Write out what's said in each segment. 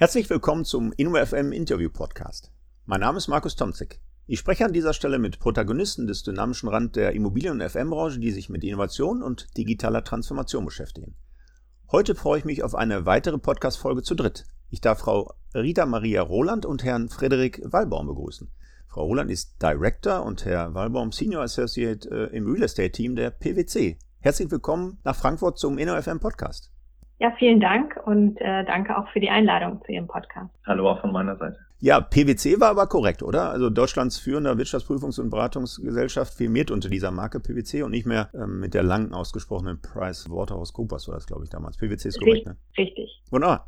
Herzlich willkommen zum InnoFM Interview Podcast. Mein Name ist Markus Tomzig. Ich spreche an dieser Stelle mit Protagonisten des dynamischen Rand der Immobilien- und FM-Branche, die sich mit Innovation und digitaler Transformation beschäftigen. Heute freue ich mich auf eine weitere Podcast-Folge zu dritt. Ich darf Frau Rita Maria Roland und Herrn Frederik Wallbaum begrüßen. Frau Roland ist Director und Herr Wallbaum Senior Associate äh, im Real Estate Team der PwC. Herzlich willkommen nach Frankfurt zum InnoFM Podcast. Ja, vielen Dank und äh, danke auch für die Einladung zu Ihrem Podcast. Hallo auch von meiner Seite. Ja, PwC war aber korrekt, oder? Also Deutschlands führender Wirtschaftsprüfungs- und Beratungsgesellschaft firmiert unter dieser Marke PwC und nicht mehr ähm, mit der lang ausgesprochenen Price Waterhouse Coopers war das, glaube ich, damals. PwC ist korrekt, ne? Richtig. Wunderbar.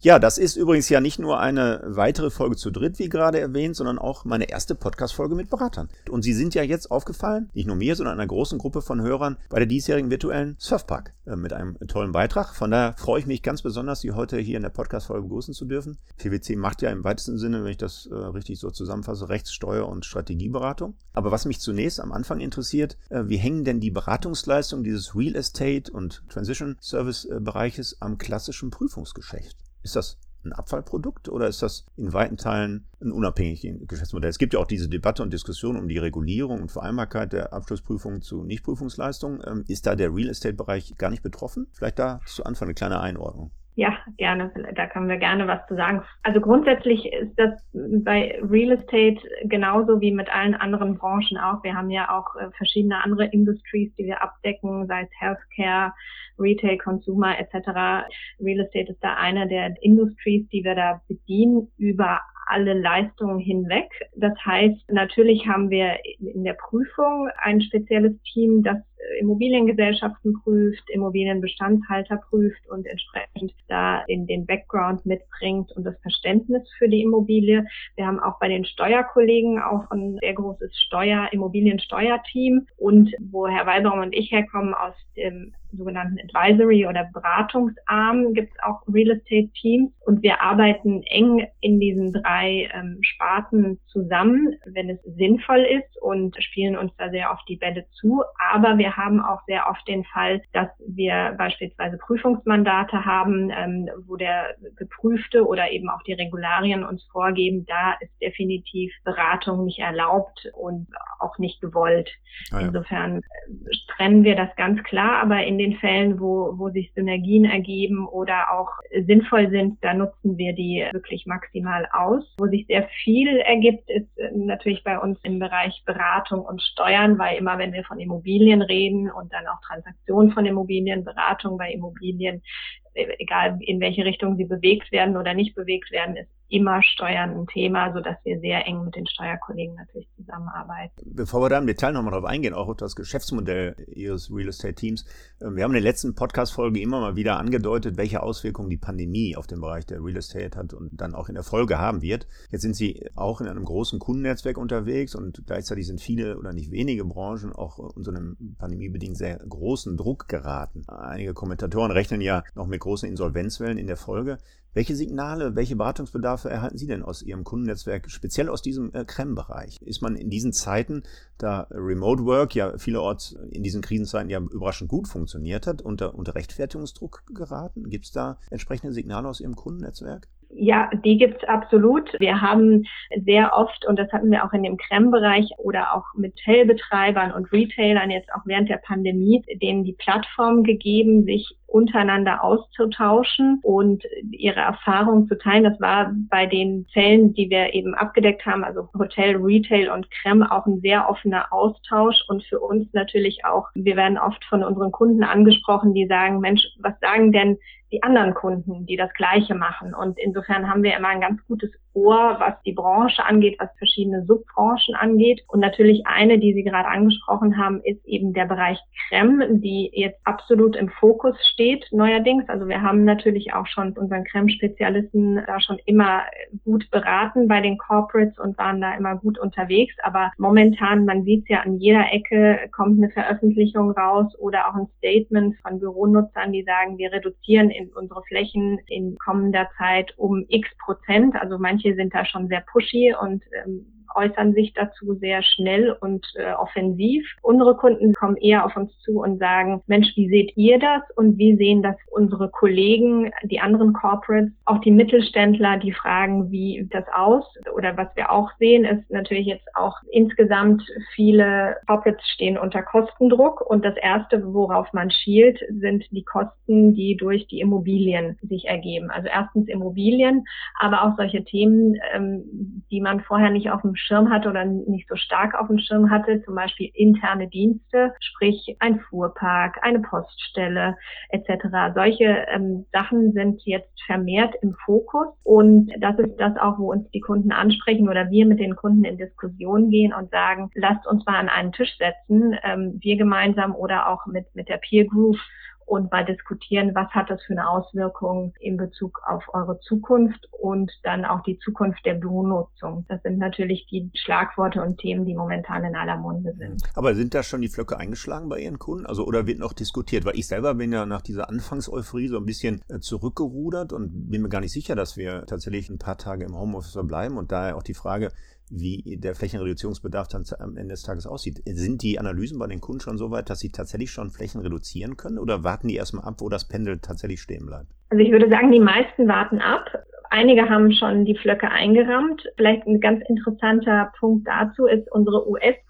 Ja, das ist übrigens ja nicht nur eine weitere Folge zu dritt, wie gerade erwähnt, sondern auch meine erste Podcast-Folge mit Beratern. Und Sie sind ja jetzt aufgefallen, nicht nur mir, sondern einer großen Gruppe von Hörern bei der diesjährigen virtuellen Surfpark äh, mit einem tollen Beitrag. Von daher freue ich mich ganz besonders, Sie heute hier in der Podcast-Folge begrüßen zu dürfen. PwC macht ja im weitesten Sinne, wenn ich das äh, richtig so zusammenfasse, Rechts-, Steuer- und Strategieberatung. Aber was mich zunächst am Anfang interessiert, äh, wie hängen denn die Beratungsleistungen dieses Real Estate und Transition Service äh, Bereiches am klassischen Prüfungsgeschäft? Ist das ein Abfallprodukt oder ist das in weiten Teilen ein unabhängiges Geschäftsmodell? Es gibt ja auch diese Debatte und Diskussion um die Regulierung und Vereinbarkeit der Abschlussprüfung zu Nichtprüfungsleistungen. Ähm, ist da der Real Estate-Bereich gar nicht betroffen? Vielleicht da zu Anfang eine kleine Einordnung. Ja, gerne. Da können wir gerne was zu sagen. Also grundsätzlich ist das bei Real Estate genauso wie mit allen anderen Branchen auch. Wir haben ja auch äh, verschiedene andere Industries, die wir abdecken, sei es Healthcare, Retail, Consumer etc. Real Estate ist da eine der Industries, die wir da bedienen über alle Leistungen hinweg. Das heißt, natürlich haben wir in der Prüfung ein spezielles Team, das Immobiliengesellschaften prüft, Immobilienbestandshalter prüft und entsprechend da in den Background mitbringt und das Verständnis für die Immobilie. Wir haben auch bei den Steuerkollegen auch ein sehr großes Steuer, Immobiliensteuerteam und wo Herr Weibaum und ich herkommen aus dem sogenannten Advisory oder Beratungsarm gibt es auch Real Estate Teams und wir arbeiten eng in diesen drei ähm, Sparten zusammen, wenn es sinnvoll ist und spielen uns da sehr oft die Bälle zu. Aber wir haben auch sehr oft den Fall, dass wir beispielsweise Prüfungsmandate haben, ähm, wo der Geprüfte oder eben auch die Regularien uns vorgeben, da ist definitiv Beratung nicht erlaubt und auch nicht gewollt. Ah ja. Insofern äh, trennen wir das ganz klar, aber in den Fällen, wo, wo sich Synergien ergeben oder auch sinnvoll sind, da nutzen wir die wirklich maximal aus. Wo sich sehr viel ergibt, ist äh, natürlich bei uns im Bereich Beratung und Steuern, weil immer wenn wir von Immobilien reden und dann auch Transaktionen von Immobilien, Beratung bei Immobilien, äh, egal in welche Richtung sie bewegt werden oder nicht bewegt werden, ist immer Steuern ein Thema, so dass wir sehr eng mit den Steuerkollegen natürlich zusammenarbeiten. Bevor wir da im Detail nochmal drauf eingehen, auch auf das Geschäftsmodell Ihres Real Estate Teams. Ähm, wir haben in der letzten Podcast-Folge immer mal wieder angedeutet, welche Auswirkungen die Pandemie auf den Bereich der Real Estate hat und dann auch in der Folge haben wird. Jetzt sind Sie auch in einem großen Kundennetzwerk unterwegs und gleichzeitig sind viele oder nicht wenige Branchen auch unter einem pandemiebedingt sehr großen Druck geraten. Einige Kommentatoren rechnen ja noch mit großen Insolvenzwellen in der Folge. Welche Signale, welche Beratungsbedarfe erhalten Sie denn aus Ihrem Kundennetzwerk, speziell aus diesem äh, CREM-Bereich? Ist man in diesen Zeiten, da Remote Work ja vielerorts in diesen Krisenzeiten ja überraschend gut funktioniert hat, unter, unter Rechtfertigungsdruck geraten? Gibt es da entsprechende Signale aus Ihrem Kundennetzwerk? Ja, die gibt's absolut. Wir haben sehr oft, und das hatten wir auch in dem Creme-Bereich oder auch mit Hotelbetreibern und Retailern jetzt auch während der Pandemie, denen die Plattform gegeben, sich untereinander auszutauschen und ihre Erfahrungen zu teilen. Das war bei den Fällen, die wir eben abgedeckt haben, also Hotel, Retail und Creme, auch ein sehr offener Austausch und für uns natürlich auch, wir werden oft von unseren Kunden angesprochen, die sagen, Mensch, was sagen denn die anderen Kunden, die das Gleiche machen. Und insofern haben wir immer ein ganz gutes Ohr, was die Branche angeht, was verschiedene Subbranchen angeht. Und natürlich eine, die Sie gerade angesprochen haben, ist eben der Bereich Creme, die jetzt absolut im Fokus steht neuerdings. Also wir haben natürlich auch schon unseren Creme-Spezialisten da schon immer gut beraten bei den Corporates und waren da immer gut unterwegs. Aber momentan, man sieht es ja an jeder Ecke, kommt eine Veröffentlichung raus oder auch ein Statement von Büronutzern, die sagen, wir reduzieren in unsere Flächen in kommender Zeit um x Prozent. Also manche sind da schon sehr pushy und ähm, äußern sich dazu sehr schnell und äh, offensiv. Unsere Kunden kommen eher auf uns zu und sagen, Mensch, wie seht ihr das und wie sehen das unsere Kollegen, die anderen Corporates, auch die Mittelständler, die fragen, wie das aus? Oder was wir auch sehen, ist natürlich jetzt auch insgesamt viele Corporates stehen unter Kostendruck und das erste, worauf man schielt, sind die Kosten, die durch die Immobilien sich ergeben. Also erstens Immobilien, aber auch solche Themen, ähm, die man vorher nicht auf dem Schirm hatte oder nicht so stark auf dem Schirm hatte, zum Beispiel interne Dienste, sprich ein Fuhrpark, eine Poststelle etc. Solche ähm, Sachen sind jetzt vermehrt im Fokus und das ist das auch, wo uns die Kunden ansprechen oder wir mit den Kunden in Diskussion gehen und sagen, lasst uns mal an einen Tisch setzen, ähm, wir gemeinsam oder auch mit, mit der Peer Group und mal diskutieren, was hat das für eine Auswirkung in Bezug auf eure Zukunft und dann auch die Zukunft der Büronutzung. Das sind natürlich die Schlagworte und Themen, die momentan in aller Munde sind. Aber sind da schon die Flöcke eingeschlagen bei Ihren Kunden? Also oder wird noch diskutiert? Weil ich selber bin ja nach dieser Anfangseuphorie so ein bisschen äh, zurückgerudert und bin mir gar nicht sicher, dass wir tatsächlich ein paar Tage im Homeoffice verbleiben und daher auch die Frage, wie der Flächenreduzierungsbedarf dann am Ende des Tages aussieht. Sind die Analysen bei den Kunden schon so weit, dass sie tatsächlich schon Flächen reduzieren können oder warten die erstmal ab, wo das Pendel tatsächlich stehen bleibt? Also ich würde sagen, die meisten warten ab. Einige haben schon die Flöcke eingerammt. Vielleicht ein ganz interessanter Punkt dazu ist, unsere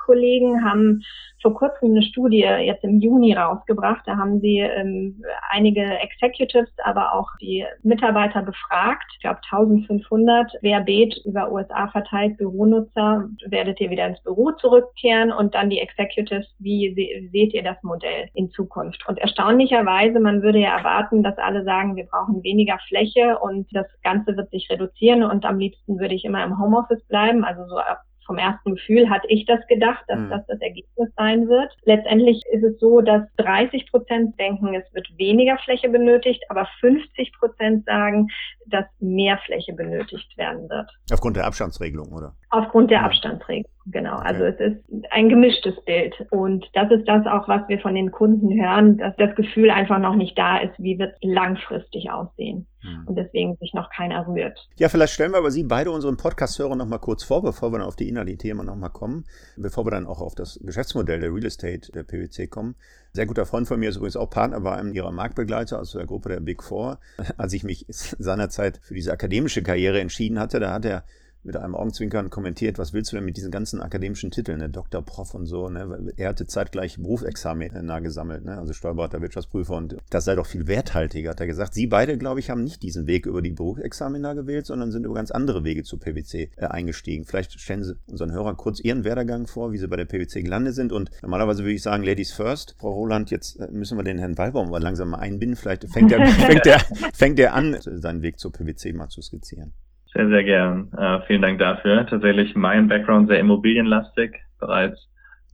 US-Kollegen haben vor kurzem eine Studie jetzt im Juni rausgebracht. Da haben sie ähm, einige Executives, aber auch die Mitarbeiter befragt. Ich glaube 1500 querbeet über USA verteilt Büronutzer. Werdet ihr wieder ins Büro zurückkehren? Und dann die Executives, wie se seht ihr das Modell in Zukunft? Und erstaunlicherweise, man würde ja erwarten, dass alle sagen, wir brauchen weniger Fläche und das Ganze wird sich reduzieren und am liebsten würde ich immer im Homeoffice bleiben, also so ab vom ersten Gefühl hatte ich das gedacht, dass mhm. das das Ergebnis sein wird. Letztendlich ist es so, dass 30 Prozent denken, es wird weniger Fläche benötigt, aber 50 Prozent sagen, dass mehr Fläche benötigt werden wird. Aufgrund der Abstandsregelung, oder? Aufgrund der ja. Abstandsregelung, genau. Also es ist ein gemischtes Bild. Und das ist das auch, was wir von den Kunden hören, dass das Gefühl einfach noch nicht da ist, wie wird es langfristig aussehen. Hm. Und deswegen sich noch keiner rührt. Ja, vielleicht stellen wir aber Sie beide unseren Podcast-Hörern noch mal kurz vor, bevor wir dann auf die inhaltlichen Themen noch mal kommen, bevor wir dann auch auf das Geschäftsmodell der Real Estate der PwC kommen. Sehr guter Freund von mir ist übrigens auch Partner bei einem ihrer Marktbegleiter, also der Gruppe der Big Four. Als ich mich seinerzeit für diese akademische Karriere entschieden hatte, da hat er mit einem Augenzwinkern kommentiert, was willst du denn mit diesen ganzen akademischen Titeln, ne? Doktor, Prof und so, ne? Er hatte zeitgleich Berufsexamen äh, nah gesammelt, ne? Also Steuerberater, Wirtschaftsprüfer und das sei doch viel werthaltiger, hat er gesagt. Sie beide, glaube ich, haben nicht diesen Weg über die Berufsexamina gewählt, sondern sind über ganz andere Wege zur PwC äh, eingestiegen. Vielleicht stellen Sie unseren Hörern kurz Ihren Werdegang vor, wie Sie bei der PwC gelandet sind und normalerweise würde ich sagen, Ladies first. Frau Roland, jetzt äh, müssen wir den Herrn Wallbaum mal langsam mal einbinden. Vielleicht fängt er, fängt er, fängt er an, seinen Weg zur PwC mal zu skizzieren. Sehr, sehr gern. Äh, vielen Dank dafür. Tatsächlich mein Background sehr immobilienlastig. Bereits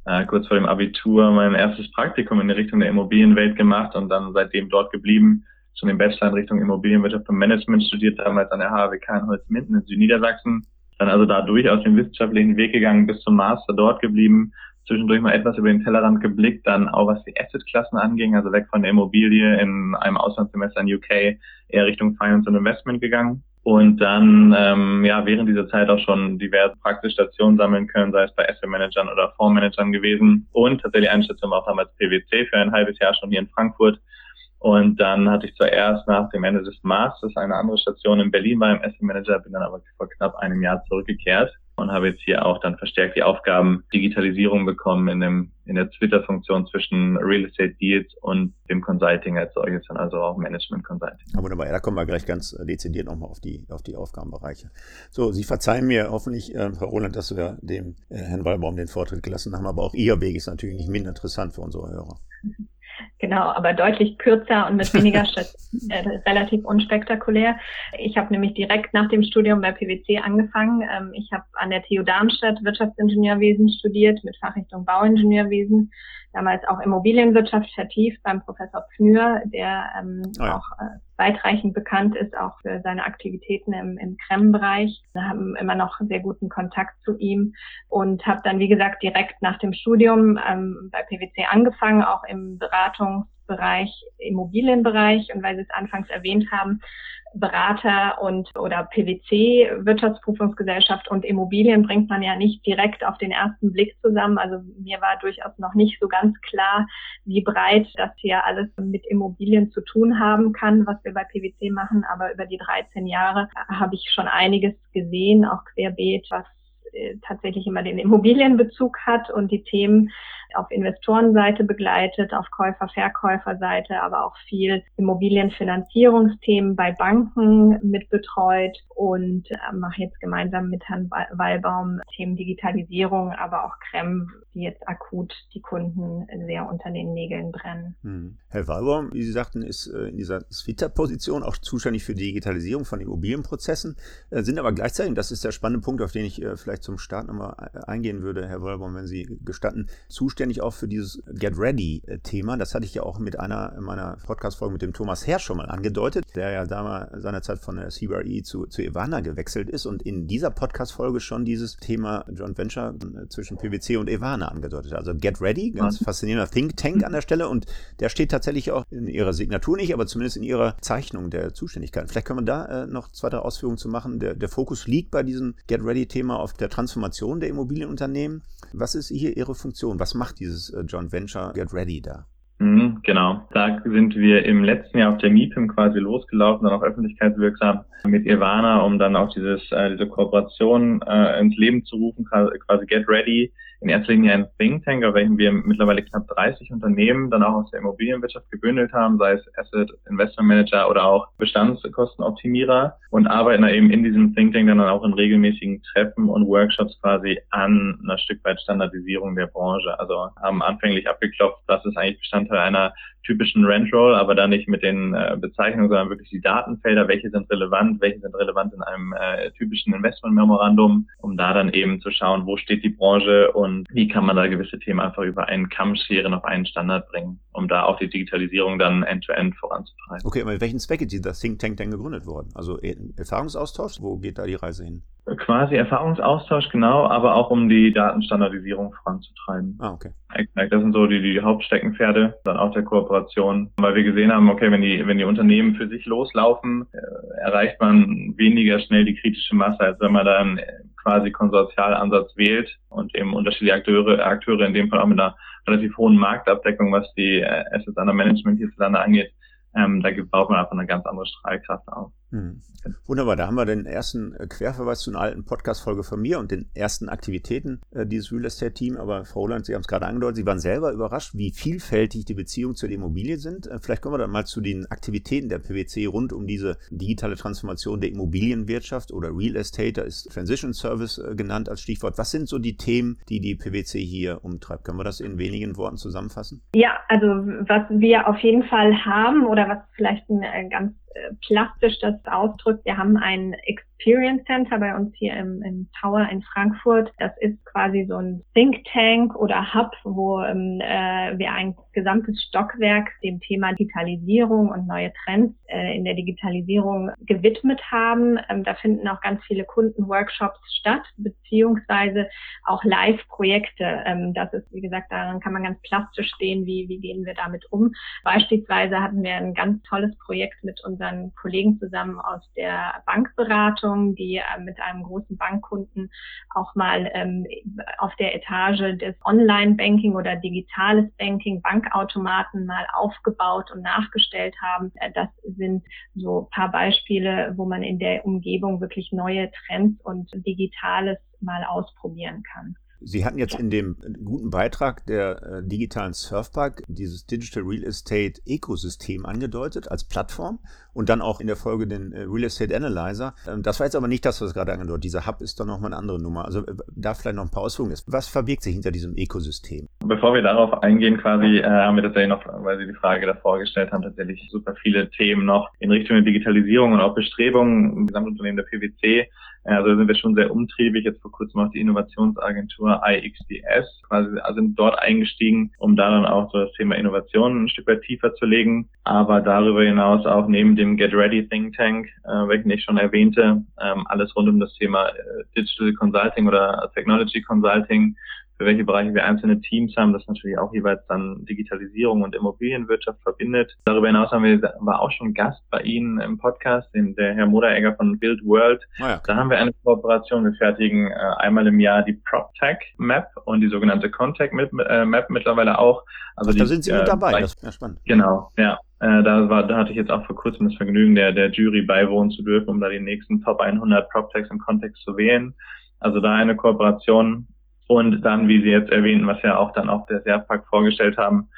äh, kurz vor dem Abitur mein erstes Praktikum in die Richtung der Immobilienwelt gemacht und dann seitdem dort geblieben. Schon den Bachelor in Richtung Immobilienwirtschaft und Management studiert, damals an der HWK in Holzminden in Südniedersachsen. Dann also da durchaus den wissenschaftlichen Weg gegangen, bis zum Master dort geblieben. Zwischendurch mal etwas über den Tellerrand geblickt, dann auch was die Assetklassen anging, also weg von der Immobilie in einem Auslandssemester in UK eher Richtung Finance und Investment gegangen und dann ähm, ja während dieser Zeit auch schon diverse Praxisstationen sammeln können, sei es bei Asset Managern oder Fondsmanagern gewesen und tatsächlich eine Station war auch damals PwC für ein halbes Jahr schon hier in Frankfurt. Und dann hatte ich zuerst nach dem Ende des Masters eine andere Station in Berlin beim Asset Manager, bin dann aber vor knapp einem Jahr zurückgekehrt und habe jetzt hier auch dann verstärkt die Aufgaben Digitalisierung bekommen in dem in der Twitter-Funktion zwischen Real Estate Deals und dem Consulting als solches, dann also auch Management Consulting. Ja, wunderbar, ja, da kommen wir gleich ganz dezidiert nochmal auf die, auf die Aufgabenbereiche. So, Sie verzeihen mir hoffentlich, äh, Frau Roland, dass wir dem äh, Herrn Wallbaum den Vortritt gelassen haben, aber auch Ihr Weg ist natürlich nicht minder interessant für unsere Hörer. Genau, aber deutlich kürzer und mit weniger äh, relativ unspektakulär. Ich habe nämlich direkt nach dem Studium bei PwC angefangen. Ähm, ich habe an der TU Darmstadt Wirtschaftsingenieurwesen studiert mit Fachrichtung Bauingenieurwesen damals auch Immobilienwirtschaft vertieft beim Professor Pfnür, der ähm, oh ja. auch äh, weitreichend bekannt ist, auch für seine Aktivitäten im, im Krem-Bereich. Wir haben immer noch sehr guten Kontakt zu ihm und habe dann, wie gesagt, direkt nach dem Studium ähm, bei PwC angefangen, auch im Beratungs- Bereich Immobilienbereich und weil Sie es anfangs erwähnt haben, Berater und oder PwC Wirtschaftsprüfungsgesellschaft und Immobilien bringt man ja nicht direkt auf den ersten Blick zusammen. Also mir war durchaus noch nicht so ganz klar, wie breit das hier alles mit Immobilien zu tun haben kann, was wir bei PwC machen. Aber über die 13 Jahre habe ich schon einiges gesehen, auch querbeet, was äh, tatsächlich immer den Immobilienbezug hat und die Themen auf Investorenseite begleitet, auf Käufer-Verkäuferseite, aber auch viel Immobilienfinanzierungsthemen bei Banken mitbetreut und äh, mache jetzt gemeinsam mit Herrn Wallbaum Themen Digitalisierung, aber auch Krem, die jetzt akut die Kunden sehr unter den Nägeln brennen. Hm. Herr Wallbaum, wie Sie sagten, ist äh, in dieser Twitter-Position auch zuständig für Digitalisierung von Immobilienprozessen, äh, sind aber gleichzeitig, das ist der spannende Punkt, auf den ich vielleicht zum Start nochmal eingehen würde, Herr Wallbaum, wenn Sie gestatten, zuständig zuständig auch für dieses Get Ready-Thema. Das hatte ich ja auch mit einer meiner Podcast-Folgen mit dem Thomas Herr schon mal angedeutet, der ja damals seinerzeit von der CBRE zu, zu Ivana gewechselt ist und in dieser Podcast-Folge schon dieses Thema Joint Venture zwischen PwC und Ivana angedeutet hat. Also Get Ready, ganz mhm. faszinierender Think Tank an der Stelle und der steht tatsächlich auch in ihrer Signatur nicht, aber zumindest in ihrer Zeichnung der Zuständigkeit. Vielleicht können wir da äh, noch zwei, drei Ausführungen zu machen. Der, der Fokus liegt bei diesem Get Ready-Thema auf der Transformation der Immobilienunternehmen. Was ist hier Ihre Funktion? Was macht macht dieses äh, Joint Venture Get Ready da? Mhm, genau. Da sind wir im letzten Jahr auf der MIPIM quasi losgelaufen, dann auch öffentlichkeitswirksam mit Ivana, um dann auch dieses, äh, diese Kooperation äh, ins Leben zu rufen, quasi Get Ready, in erster Linie ein Think Tank, auf welchem wir mittlerweile knapp 30 Unternehmen dann auch aus der Immobilienwirtschaft gebündelt haben, sei es Asset Investment Manager oder auch Bestandskostenoptimierer und arbeiten da eben in diesem Think Tank dann auch in regelmäßigen Treffen und Workshops quasi an einer Stück weit Standardisierung der Branche. Also haben anfänglich abgeklopft, was ist eigentlich Bestandteil einer typischen Rent-Roll, aber da nicht mit den äh, Bezeichnungen, sondern wirklich die Datenfelder, welche sind relevant, welche sind relevant in einem äh, typischen Investment-Memorandum, um da dann eben zu schauen, wo steht die Branche und wie kann man da gewisse Themen einfach über einen Kamm scheren, auf einen Standard bringen, um da auch die Digitalisierung dann end-to-end -end voranzutreiben. Okay, aber mit welchen Zweck ist das Think Tank denn gegründet worden? Also äh, Erfahrungsaustausch, wo geht da die Reise hin? Quasi Erfahrungsaustausch, genau, aber auch um die Datenstandardisierung voranzutreiben. Ah, okay. Das sind so die, die Hauptsteckenpferde, dann auch der Kooperation, weil wir gesehen haben, okay, wenn die, wenn die Unternehmen für sich loslaufen, äh, erreicht man weniger schnell die kritische Masse, als wenn man dann quasi Konsortialansatz wählt und eben unterschiedliche Akteure, Akteure in dem Fall auch mit einer relativ hohen Marktabdeckung, was die äh, Assets under Management hierzulande angeht, ähm, da baut man einfach eine ganz andere Strahlkraft auf. Hm. Wunderbar, da haben wir den ersten äh, Querverweis zu einer alten Podcast-Folge von mir und den ersten Aktivitäten äh, dieses Real Estate-Team. Aber Frau Holland, Sie haben es gerade angedeutet, Sie waren selber überrascht, wie vielfältig die Beziehungen zur Immobilie sind. Äh, vielleicht kommen wir dann mal zu den Aktivitäten der PwC rund um diese digitale Transformation der Immobilienwirtschaft oder Real Estate. Da ist Transition Service genannt als Stichwort. Was sind so die Themen, die die PwC hier umtreibt? Können wir das in wenigen Worten zusammenfassen? Ja, also was wir auf jeden Fall haben oder was vielleicht ein ganz plastisch das ausdrückt. Wir haben ein Experience Center bei uns hier im, im Tower in Frankfurt. Das ist quasi so ein Think Tank oder Hub, wo ähm, äh, wir ein gesamtes Stockwerk dem Thema Digitalisierung und neue Trends äh, in der Digitalisierung gewidmet haben. Ähm, da finden auch ganz viele Kundenworkshops statt, beziehungsweise auch Live-Projekte. Ähm, das ist, wie gesagt, daran kann man ganz plastisch sehen, wie, wie gehen wir damit um. Beispielsweise hatten wir ein ganz tolles Projekt mit unseren Kollegen zusammen aus der Bankberatung Beratung, die äh, mit einem großen Bankkunden auch mal ähm, auf der Etage des Online-Banking oder digitales Banking, Bankautomaten mal aufgebaut und nachgestellt haben. Äh, das sind so paar Beispiele, wo man in der Umgebung wirklich neue Trends und Digitales mal ausprobieren kann. Sie hatten jetzt in dem guten Beitrag der äh, digitalen Surfpark dieses Digital Real Estate Ökosystem angedeutet als Plattform und dann auch in der Folge den äh, Real Estate Analyzer. Ähm, das war jetzt aber nicht das, was gerade angedeutet. Dieser Hub ist dann nochmal eine andere Nummer. Also äh, da vielleicht noch ein paar Ausführungen. Was verbirgt sich hinter diesem Ökosystem? Bevor wir darauf eingehen, quasi äh, haben wir tatsächlich noch, weil Sie die Frage davor gestellt haben, tatsächlich super viele Themen noch in Richtung der Digitalisierung und auch Bestrebungen im Gesamtunternehmen der PwC also sind wir schon sehr umtriebig. Jetzt vor kurzem auch die Innovationsagentur IXDS quasi sind dort eingestiegen, um da dann auch so das Thema Innovation ein Stück weit tiefer zu legen. Aber darüber hinaus auch neben dem Get Ready Think Tank, äh, welchen ich schon erwähnte, ähm, alles rund um das Thema äh, Digital Consulting oder Technology Consulting für welche Bereiche wir einzelne Teams haben, das natürlich auch jeweils dann Digitalisierung und Immobilienwirtschaft verbindet. Darüber hinaus haben wir, war auch schon Gast bei Ihnen im Podcast, den, der Herr Moderegger von Build World. Oh ja. Da haben wir eine Kooperation. Wir fertigen äh, einmal im Jahr die PropTech Map und die sogenannte Contact äh, Map mittlerweile auch. Also Ach, die, da sind Sie mit äh, dabei. das ist ja spannend. Genau, ja. Äh, da, war, da hatte ich jetzt auch vor kurzem das Vergnügen, der, der Jury beiwohnen zu dürfen, um da die nächsten Top 100 PropTechs im Kontext zu wählen. Also da eine Kooperation. Und dann, wie Sie jetzt erwähnten, was ja auch dann auch der SERPAC vorgestellt haben,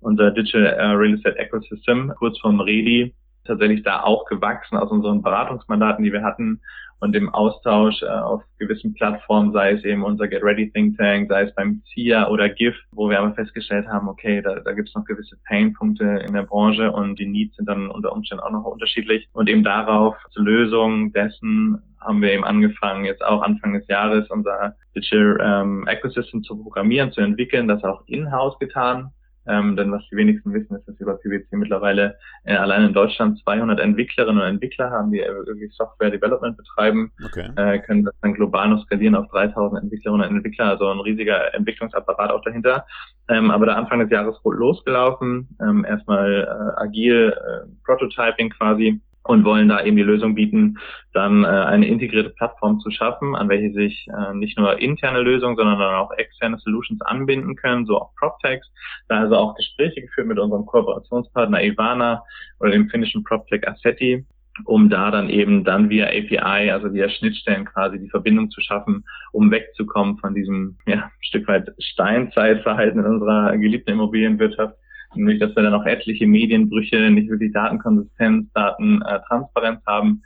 unser Digital äh, Real Estate Ecosystem, kurz vom REDI, tatsächlich da auch gewachsen aus unseren Beratungsmandaten, die wir hatten und im Austausch äh, auf gewissen Plattformen, sei es eben unser Get Ready Think Tank, sei es beim CIA oder GIF, wo wir aber festgestellt haben, okay, da, da gibt es noch gewisse Painpunkte in der Branche und die Needs sind dann unter Umständen auch noch unterschiedlich. Und eben darauf zur Lösung dessen haben wir eben angefangen, jetzt auch Anfang des Jahres unser Digital ähm, Ecosystem zu programmieren, zu entwickeln, das auch in-house getan. Ähm, denn was die wenigsten wissen, ist, dass wir bei PwC mittlerweile äh, allein in Deutschland 200 Entwicklerinnen und Entwickler haben, die wirklich Software Development betreiben, okay. äh, können das dann global noch skalieren auf 3000 Entwicklerinnen und Entwickler, also ein riesiger Entwicklungsapparat auch dahinter. Ähm, aber da Anfang des Jahres losgelaufen, ähm, erstmal äh, agil äh, Prototyping quasi und wollen da eben die Lösung bieten, dann äh, eine integrierte Plattform zu schaffen, an welche sich äh, nicht nur interne Lösungen, sondern dann auch externe Solutions anbinden können, so auch PropTechs. Da also auch Gespräche geführt mit unserem Kooperationspartner Ivana oder dem finnischen PropTech Assetti, um da dann eben dann via API, also via Schnittstellen quasi die Verbindung zu schaffen, um wegzukommen von diesem ja, Stück weit Steinzeitverhalten in unserer geliebten Immobilienwirtschaft nämlich dass wir dann auch etliche Medienbrüche, nicht wirklich Datenkonsistenz, Datentransparenz haben,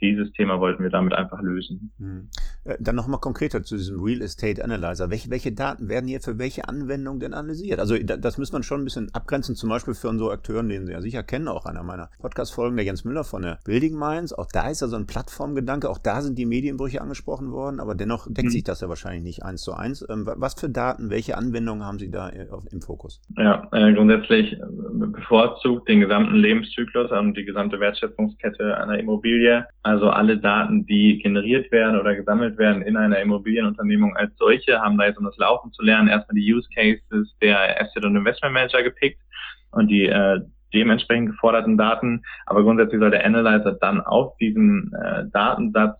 dieses Thema wollten wir damit einfach lösen. Hm. Äh, dann nochmal konkreter zu diesem Real Estate Analyzer. Welche, welche Daten werden hier für welche Anwendung denn analysiert? Also das muss man schon ein bisschen abgrenzen, zum Beispiel für unsere Akteuren, den Sie ja sicher kennen, auch einer meiner Podcast-Folgen, der Jens Müller von der Building Minds. Auch da ist ja so ein Plattformgedanke, auch da sind die Medienbrüche angesprochen worden, aber dennoch deckt mhm. sich das ja wahrscheinlich nicht eins zu eins. Ähm, was für Daten, welche Anwendungen haben Sie da äh, im Fokus? Ja, äh, grundsätzlich bevorzugt den gesamten Lebenszyklus und die gesamte Wertschöpfungskette einer Immobilie also alle Daten, die generiert werden oder gesammelt werden in einer Immobilienunternehmung als solche, haben da jetzt, um das Laufen zu lernen, erstmal die Use Cases der Asset und Investment Manager gepickt und die äh, dementsprechend geforderten Daten. Aber grundsätzlich soll der Analyzer dann auf diesen äh, Datensatz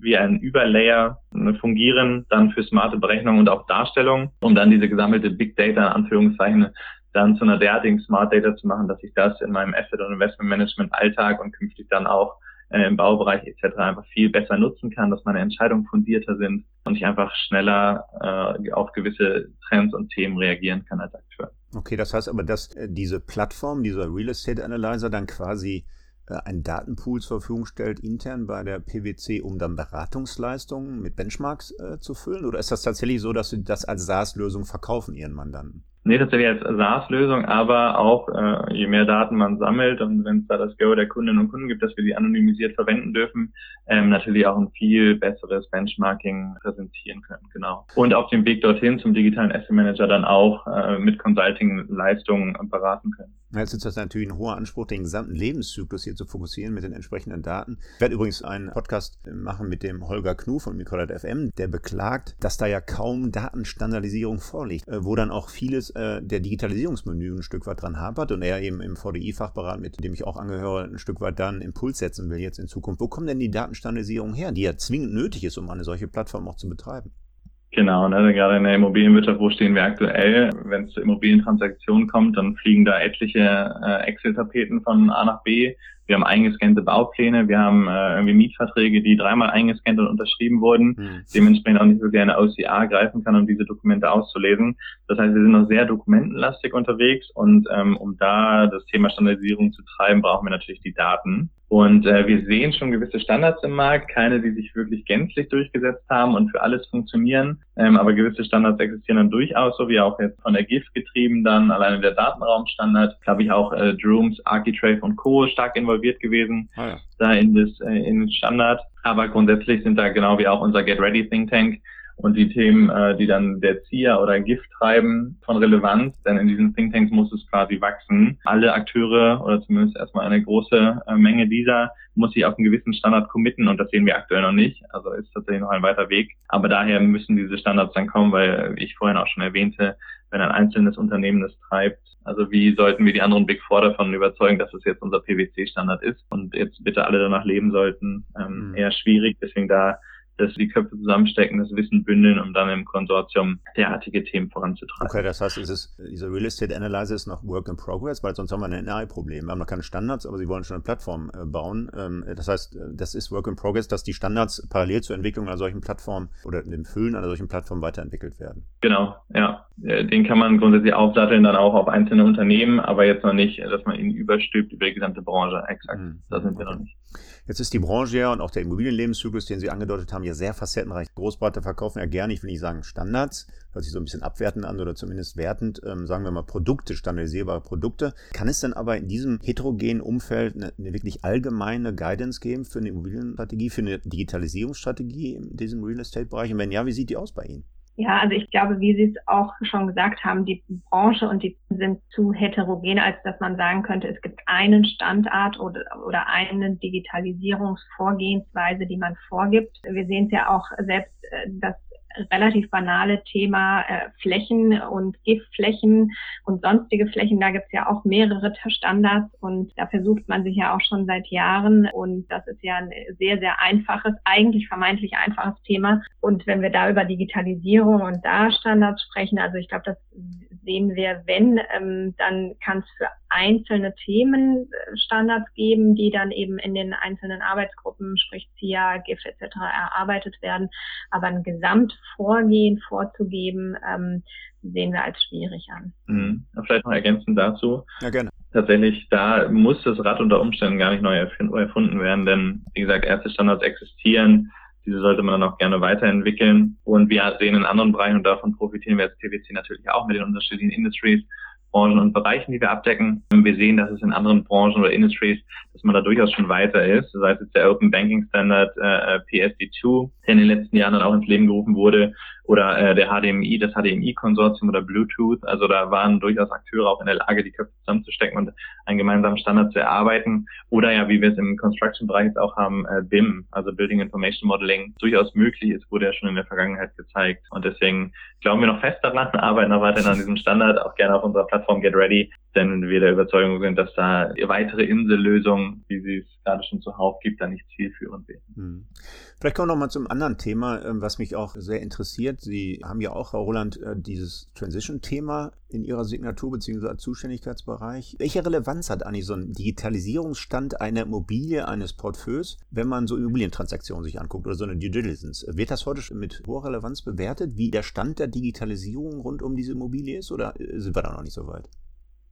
wie ein Überlayer äh, fungieren, dann für smarte Berechnung und auch Darstellung, um dann diese gesammelte Big Data in Anführungszeichen dann zu einer derartigen Smart Data zu machen, dass ich das in meinem Asset und Investment Management Alltag und künftig dann auch äh, im Baubereich etc. einfach viel besser nutzen kann, dass meine Entscheidungen fundierter sind und ich einfach schneller äh, auf gewisse Trends und Themen reagieren kann als Akteur. Okay, das heißt aber, dass äh, diese Plattform, dieser Real Estate Analyzer dann quasi äh, einen Datenpool zur Verfügung stellt, intern bei der PwC, um dann Beratungsleistungen mit Benchmarks äh, zu füllen? Oder ist das tatsächlich so, dass Sie das als SaaS-Lösung verkaufen, Ihren Mandanten? Nee, tatsächlich als SaaS-Lösung, aber auch äh, je mehr Daten man sammelt und wenn es da das Go der Kundinnen und Kunden gibt, dass wir die anonymisiert verwenden dürfen, ähm, natürlich auch ein viel besseres Benchmarking präsentieren können, genau. Und auf dem Weg dorthin zum digitalen Asset Manager dann auch äh, mit Consulting-Leistungen beraten können. Jetzt ist das natürlich ein hoher Anspruch, den gesamten Lebenszyklus hier zu fokussieren mit den entsprechenden Daten. Ich werde übrigens einen Podcast machen mit dem Holger Knu von Microlat FM, der beklagt, dass da ja kaum Datenstandardisierung vorliegt, äh, wo dann auch vieles äh, der Digitalisierungsmenü ein Stück weit dran hapert und er eben im VDI-Fachberat, mit dem ich auch angehöre, ein Stück weit dann Impuls setzen will jetzt in Zukunft. Wo kommt denn die Datenstandardisierung her, die ja zwingend nötig ist, um eine solche Plattform auch zu betreiben? Genau, ne, gerade in der Immobilienwirtschaft, wo stehen wir aktuell? Wenn es zu Immobilientransaktionen kommt, dann fliegen da etliche äh, Excel-Tapeten von A nach B. Wir haben eingescannte Baupläne, wir haben äh, irgendwie Mietverträge, die dreimal eingescannt und unterschrieben wurden, mhm. dementsprechend auch nicht wirklich eine OCA greifen kann, um diese Dokumente auszulesen. Das heißt, wir sind noch sehr dokumentenlastig unterwegs und ähm, um da das Thema Standardisierung zu treiben, brauchen wir natürlich die Daten. Und äh, wir sehen schon gewisse Standards im Markt, keine, die sich wirklich gänzlich durchgesetzt haben und für alles funktionieren, ähm, aber gewisse Standards existieren dann durchaus, so wie auch jetzt von der GIF getrieben dann, alleine der Datenraumstandard, glaube ich auch äh, Drooms, Architrave und Co. stark involviert gewesen, ah, ja. da in, das, äh, in den Standard. Aber grundsätzlich sind da genau wie auch unser Get Ready Think Tank und die Themen, äh, die dann der ZIA oder GIF treiben, von Relevanz, denn in diesen Thinktanks muss es quasi wachsen. Alle Akteure oder zumindest erstmal eine große äh, Menge dieser muss sich auf einen gewissen Standard committen und das sehen wir aktuell noch nicht. Also ist tatsächlich noch ein weiter Weg. Aber daher müssen diese Standards dann kommen, weil ich vorhin auch schon erwähnte, wenn ein einzelnes Unternehmen es treibt, also wie sollten wir die anderen Big Four davon überzeugen, dass es jetzt unser PwC-Standard ist und jetzt bitte alle danach leben sollten? Ähm, mhm. Eher schwierig, deswegen da dass die Köpfe zusammenstecken, das Wissen bündeln, um dann im Konsortium derartige Themen voranzutreiben. Okay, das heißt, ist es, dieser Real Estate Analyzer ist noch Work in Progress, weil sonst haben wir ein NI-Problem. Wir haben noch keine Standards, aber sie wollen schon eine Plattform äh, bauen. Ähm, das heißt, das ist Work in Progress, dass die Standards parallel zur Entwicklung einer solchen Plattform oder dem Füllen einer solchen Plattform weiterentwickelt werden. Genau, ja. Den kann man grundsätzlich aufsatteln dann auch auf einzelne Unternehmen, aber jetzt noch nicht, dass man ihn überstülpt über die gesamte Branche. Exakt, mhm. da sind wir noch nicht. Jetzt ist die Branche ja und auch der Immobilienlebenszyklus, den Sie angedeutet haben, ja sehr facettenreich. Großberater verkaufen ja gerne, ich will nicht sagen Standards, hört sich so ein bisschen abwertend an oder zumindest wertend, ähm, sagen wir mal Produkte, standardisierbare Produkte. Kann es denn aber in diesem heterogenen Umfeld eine, eine wirklich allgemeine Guidance geben für eine Immobilienstrategie, für eine Digitalisierungsstrategie in diesem Real Estate-Bereich? Und wenn ja, wie sieht die aus bei Ihnen? Ja, also ich glaube, wie Sie es auch schon gesagt haben, die Branche und die sind zu heterogen, als dass man sagen könnte, es gibt einen Standard oder, oder eine Digitalisierungsvorgehensweise, die man vorgibt. Wir sehen es ja auch selbst, äh, dass relativ banale Thema äh, Flächen und Giftflächen und sonstige Flächen. Da gibt es ja auch mehrere Standards und da versucht man sich ja auch schon seit Jahren und das ist ja ein sehr, sehr einfaches, eigentlich vermeintlich einfaches Thema. Und wenn wir da über Digitalisierung und da Standards sprechen, also ich glaube, das sehen wir, wenn, ähm, dann kann es für einzelne Themen äh, Standards geben, die dann eben in den einzelnen Arbeitsgruppen, sprich CIA, GIF etc. erarbeitet werden. Aber ein Gesamtvorgehen vorzugeben, ähm, sehen wir als schwierig an. Mhm. Vielleicht noch ergänzend dazu. Ja, gerne. Tatsächlich, da muss das Rad unter Umständen gar nicht neu erfunden werden, denn wie gesagt, erste Standards existieren. Diese sollte man dann auch gerne weiterentwickeln. Und wir sehen in anderen Bereichen, und davon profitieren wir als PwC natürlich auch mit den unterschiedlichen Industries, Branchen und Bereichen, die wir abdecken. Wir sehen, dass es in anderen Branchen oder Industries, dass man da durchaus schon weiter ist. Sei es jetzt der Open Banking Standard äh, PSD2, der in den letzten Jahren dann auch ins Leben gerufen wurde, oder äh, der HDMI, das HDMI-Konsortium oder Bluetooth. Also da waren durchaus Akteure auch in der Lage, die Köpfe zusammenzustecken und einen gemeinsamen Standard zu erarbeiten. Oder ja, wie wir es im Construction-Bereich jetzt auch haben, äh, BIM, also Building Information Modeling, durchaus möglich ist, wurde ja schon in der Vergangenheit gezeigt. Und deswegen glauben wir noch fest daran, arbeiten noch weiterhin an diesem Standard, auch gerne auf unserer Plattform Get Ready, denn wir der Überzeugung sind, dass da weitere Insellösungen, wie sie es gerade schon zuhauf gibt, da nicht zielführend wären. Hm. Vielleicht kommen wir noch mal zum anderen Thema, ähm, was mich auch sehr interessiert. Sie haben ja auch, Frau Roland, äh, dieses Transition-Thema in Ihrer Signatur bzw. Zuständigkeitsbereich. Welche Relevanz hat eigentlich so ein Digitalisierungsstand einer Immobilie, eines Portfolios, wenn man so Immobilientransaktionen sich anguckt oder so eine Due Diligence? Wird das heute mit hoher Relevanz bewertet, wie der Stand der Digitalisierung rund um diese Immobilie ist oder äh, sind wir da noch nicht so weit?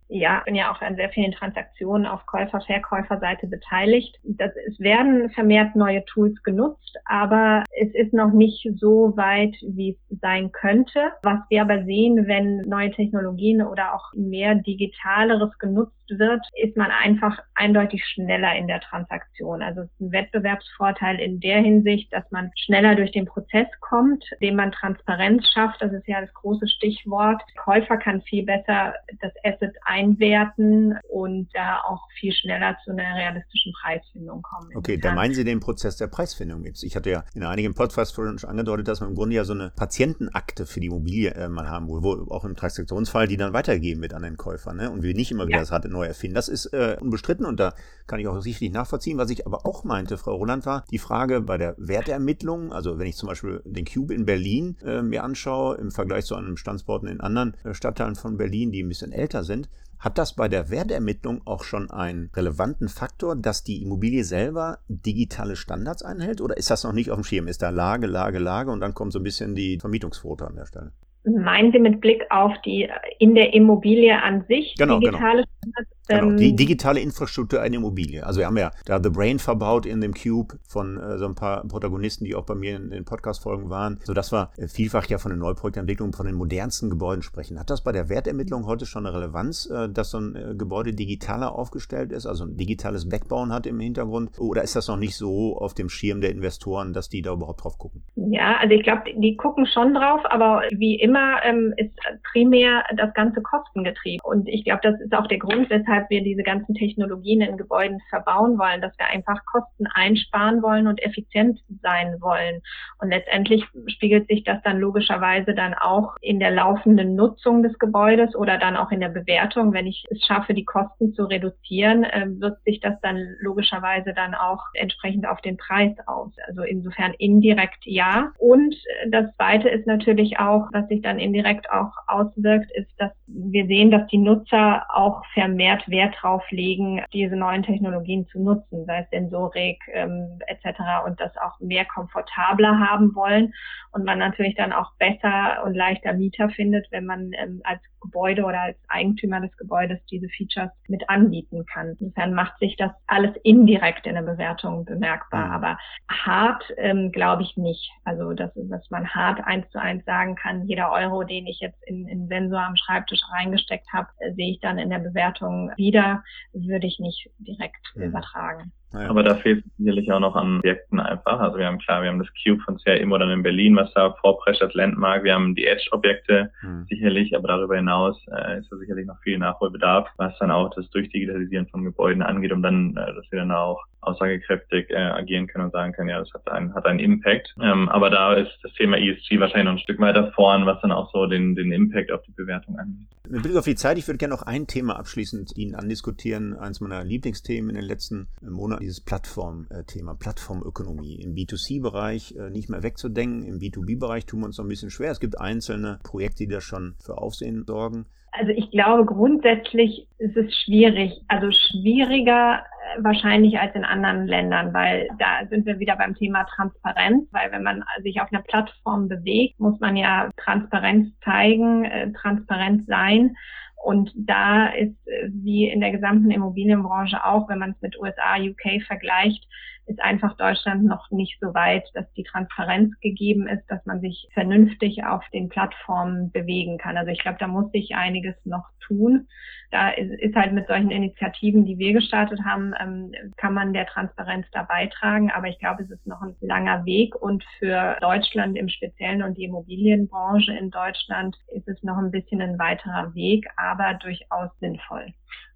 Ja, bin ja auch an sehr vielen Transaktionen auf Käufer-Verkäuferseite beteiligt. Das, es werden vermehrt neue Tools genutzt, aber es ist noch nicht so weit, wie es sein könnte. Was wir aber sehen, wenn neue Technologien oder auch mehr Digitaleres genutzt wird, ist man einfach eindeutig schneller in der Transaktion. Also es ist ein Wettbewerbsvorteil in der Hinsicht, dass man schneller durch den Prozess kommt, indem man Transparenz schafft. Das ist ja das große Stichwort. Der Käufer kann viel besser das Asset einwerten und da auch viel schneller zu einer realistischen Preisfindung kommen. Okay, da meinen Sie den Prozess der Preisfindung jetzt. Ich hatte ja in einigen Podcasts schon angedeutet, dass man im Grunde ja so eine Patientenakte für die Immobilie äh, mal haben, wo, wo auch im Transaktionsfall die dann weitergegeben wird an den Käufer. Ne? Und wir nicht immer wieder ja. das Rad neu erfinden. Das ist äh, unbestritten und da kann ich auch sicherlich nachvollziehen. Was ich aber auch meinte, Frau Roland, war die Frage bei der Wertermittlung. Also wenn ich zum Beispiel den Cube in Berlin äh, mir anschaue, im Vergleich zu einem Standorten in anderen äh, Stadtteilen von Berlin, die ein bisschen älter sind, hat das bei der Wertermittlung auch schon einen relevanten Faktor, dass die Immobilie selber digitale Standards einhält? Oder ist das noch nicht auf dem Schirm? Ist da Lage, Lage, Lage und dann kommt so ein bisschen die Vermietungsquote an der Stelle? Meinen Sie mit Blick auf die in der Immobilie an sich genau, genau. digitale genau. Standards? Genau, die ähm, digitale Infrastruktur einer Immobilie. Also wir haben ja da The Brain verbaut in dem Cube von äh, so ein paar Protagonisten, die auch bei mir in den Podcast-Folgen waren, sodass wir äh, vielfach ja von den Neuprojektentwicklungen, von den modernsten Gebäuden sprechen. Hat das bei der Wertermittlung heute schon eine Relevanz, äh, dass so ein äh, Gebäude digitaler aufgestellt ist, also ein digitales Backbauen hat im Hintergrund? Oder ist das noch nicht so auf dem Schirm der Investoren, dass die da überhaupt drauf gucken? Ja, also ich glaube, die gucken schon drauf, aber wie immer ähm, ist primär das ganze kostengetrieben. Und ich glaube, das ist auch der Grund, weshalb weshalb wir diese ganzen Technologien in Gebäuden verbauen wollen, dass wir einfach Kosten einsparen wollen und effizient sein wollen. Und letztendlich spiegelt sich das dann logischerweise dann auch in der laufenden Nutzung des Gebäudes oder dann auch in der Bewertung. Wenn ich es schaffe, die Kosten zu reduzieren, äh, wirkt sich das dann logischerweise dann auch entsprechend auf den Preis aus. Also insofern indirekt ja. Und das Zweite ist natürlich auch, was sich dann indirekt auch auswirkt, ist, dass wir sehen, dass die Nutzer auch vermehrt Wert drauf legen, diese neuen Technologien zu nutzen, sei es Sensorik ähm, etc. und das auch mehr komfortabler haben wollen und man natürlich dann auch besser und leichter Mieter findet, wenn man ähm, als Gebäude oder als Eigentümer des Gebäudes diese Features mit anbieten kann. Insofern macht sich das alles indirekt in der Bewertung bemerkbar, mhm. aber hart ähm, glaube ich nicht. Also dass, dass man hart eins zu eins sagen kann, jeder Euro, den ich jetzt in, in Sensor am Schreibtisch reingesteckt habe, äh, sehe ich dann in der Bewertung wieder, würde ich nicht direkt mhm. übertragen. Ja. Aber da fehlt sicherlich auch noch an Objekten einfach. Also wir haben klar, wir haben das Cube von CRM oder in Berlin, was da vorprescht als Landmark. Wir haben die Edge-Objekte mhm. sicherlich, aber darüber hinaus äh, ist da sicherlich noch viel Nachholbedarf, was dann auch das Durchdigitalisieren von Gebäuden angeht, um dann, äh, dass wir dann auch aussagekräftig äh, agieren können und sagen können, ja, das hat einen, hat einen Impact. Ähm, aber da ist das Thema ESG wahrscheinlich noch ein Stück weiter vorn, was dann auch so den, den Impact auf die Bewertung angeht. Mit Blick auf die Zeit, ich würde gerne noch ein Thema abschließend Ihnen andiskutieren, eins meiner Lieblingsthemen in den letzten Monaten dieses Plattformthema, Plattformökonomie. Im B2C-Bereich äh, nicht mehr wegzudenken, im B2B-Bereich tun wir uns noch ein bisschen schwer. Es gibt einzelne Projekte, die da schon für Aufsehen sorgen. Also ich glaube, grundsätzlich ist es schwierig, also schwieriger äh, wahrscheinlich als in anderen Ländern, weil da sind wir wieder beim Thema Transparenz, weil wenn man sich auf einer Plattform bewegt, muss man ja Transparenz zeigen, äh, transparent sein. Und da ist, äh, wie in der gesamten Immobilienbranche auch, wenn man es mit USA, UK vergleicht, ist einfach Deutschland noch nicht so weit, dass die Transparenz gegeben ist, dass man sich vernünftig auf den Plattformen bewegen kann. Also ich glaube, da muss sich einiges noch tun. Da ist, halt mit solchen Initiativen, die wir gestartet haben, ähm, kann man der Transparenz da beitragen. Aber ich glaube, es ist noch ein langer Weg und für Deutschland im Speziellen und die Immobilienbranche in Deutschland ist es noch ein bisschen ein weiterer Weg, aber durchaus sinnvoll.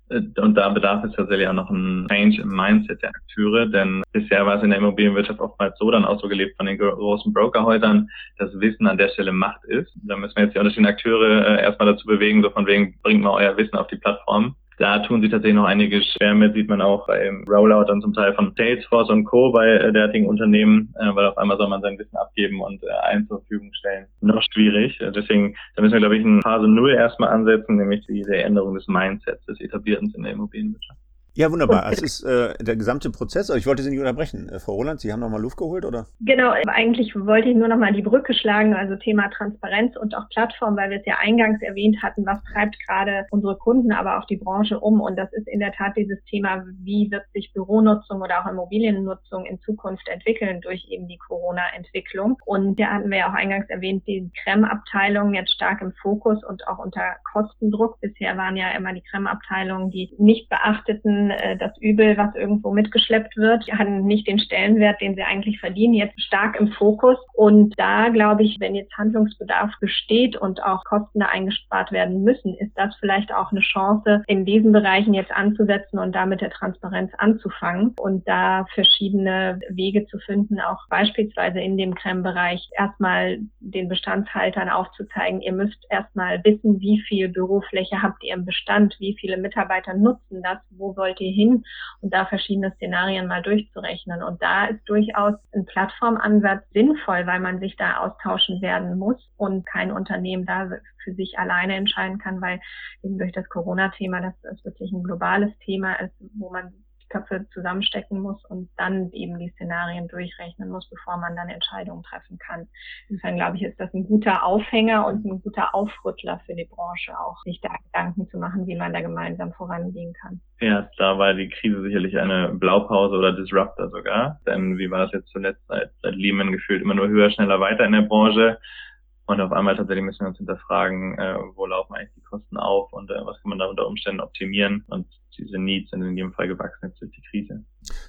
Äh, und da bedarf es tatsächlich auch noch ein Change im Mindset der Akteure, denn bisher war es in der Immobilienwirtschaft oftmals so dann auch so gelebt von den großen Brokerhäusern, dass Wissen an der Stelle Macht ist. Da müssen wir jetzt die unterschiedlichen Akteure äh, erstmal dazu bewegen, so von wegen, bringt mal euer Wissen auf die Plattform. Da tun sich tatsächlich noch einige schwer mit, sieht man auch beim Rollout dann zum Teil von Salesforce und Co. bei äh, derartigen Unternehmen, äh, weil auf einmal soll man sein Wissen abgeben und äh, zur Verfügung stellen. Noch schwierig. Äh, deswegen, da müssen wir, glaube ich, in Phase Null erstmal ansetzen, nämlich diese Änderung des Mindsets des Etablierens in der Immobilienwirtschaft. Ja, wunderbar. Es ist äh, der gesamte Prozess. Ich wollte Sie nicht unterbrechen. Äh, Frau Roland, Sie haben noch mal Luft geholt, oder? Genau, eigentlich wollte ich nur noch mal die Brücke schlagen, also Thema Transparenz und auch Plattform, weil wir es ja eingangs erwähnt hatten, was treibt gerade unsere Kunden, aber auch die Branche um. Und das ist in der Tat dieses Thema, wie wird sich Büronutzung oder auch Immobiliennutzung in Zukunft entwickeln durch eben die Corona-Entwicklung. Und da hatten wir ja auch eingangs erwähnt, die Krem-Abteilung jetzt stark im Fokus und auch unter Kostendruck. Bisher waren ja immer die Krem-Abteilungen, die nicht beachteten, äh, das Übel, was irgendwo mitgeschleppt wird, haben nicht den Stellenwert, den sie eigentlich verdienen, jetzt stark im Fokus. Und da glaube ich, wenn jetzt Handlungsbedarf besteht und auch Kosten da eingespart werden müssen, ist das vielleicht auch eine Chance, in diesen Bereichen jetzt anzusetzen und damit der Transparenz anzufangen und da verschiedene Wege zu finden, auch beispielsweise in dem Creme-Bereich erstmal den Bestandshaltern aufzuzeigen, ihr müsst erstmal wissen, wie viel Bürofläche habt ihr im Bestand, wie viele Mitarbeiter nutzen das, wo sollt wollt ihr hin und da verschiedene Szenarien mal durchzurechnen. Und da ist durchaus ein Plattformansatz sinnvoll, weil man sich da austauschen werden muss und kein Unternehmen da für sich alleine entscheiden kann, weil eben durch das Corona-Thema, das, das wirklich ein globales Thema ist, wo man Köpfe zusammenstecken muss und dann eben die Szenarien durchrechnen muss, bevor man dann Entscheidungen treffen kann. Insofern glaube ich, ist das ein guter Aufhänger und ein guter Aufrüttler für die Branche auch, sich da Gedanken zu machen, wie man da gemeinsam vorangehen kann. Ja, da war die Krise sicherlich eine Blaupause oder Disruptor sogar. Denn wie war das jetzt zuletzt seit, seit Lehman gefühlt immer nur höher, schneller, weiter in der Branche? Und auf einmal tatsächlich müssen wir uns hinterfragen, äh, wo laufen eigentlich die Kosten auf und äh, was kann man da unter Umständen optimieren. Und diese Needs sind in jedem Fall gewachsen durch die Krise.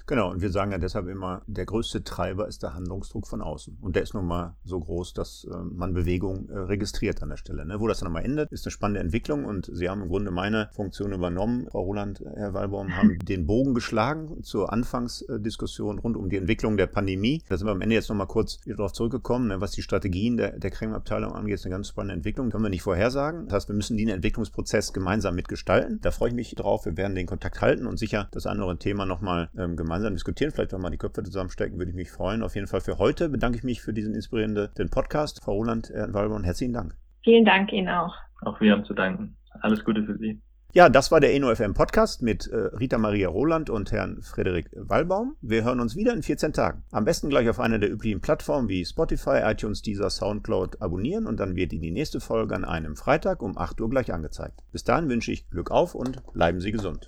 Genau, und wir sagen ja deshalb immer, der größte Treiber ist der Handlungsdruck von außen. Und der ist nun mal so groß, dass äh, man Bewegung äh, registriert an der Stelle. Ne? Wo das dann mal endet, ist eine spannende Entwicklung und Sie haben im Grunde meine Funktion übernommen, Frau Roland, Herr Wallbaum, haben den Bogen geschlagen zur Anfangsdiskussion rund um die Entwicklung der Pandemie. Da sind wir am Ende jetzt nochmal kurz darauf zurückgekommen, ne? was die Strategien der, der Creme-Abteilung angeht, ist eine ganz spannende Entwicklung. Können wir nicht vorhersagen. Das heißt, wir müssen den Entwicklungsprozess gemeinsam mitgestalten. Da freue ich mich drauf. Wir werden den Kontakt halten und sicher das andere Thema nochmal ähm, gemeinsam diskutieren. Vielleicht wenn wir mal die Köpfe zusammenstecken, würde ich mich freuen. Auf jeden Fall für heute bedanke ich mich für diesen inspirierenden Podcast. Frau Roland äh, Walborn, herzlichen Dank. Vielen Dank Ihnen auch. Auch wir haben zu danken. Alles Gute für Sie. Ja, das war der ENOFM Podcast mit äh, Rita Maria Roland und Herrn Frederik Wallbaum. Wir hören uns wieder in 14 Tagen. Am besten gleich auf einer der üblichen Plattformen wie Spotify, iTunes, Deezer, Soundcloud abonnieren und dann wird Ihnen die nächste Folge an einem Freitag um 8 Uhr gleich angezeigt. Bis dahin wünsche ich Glück auf und bleiben Sie gesund.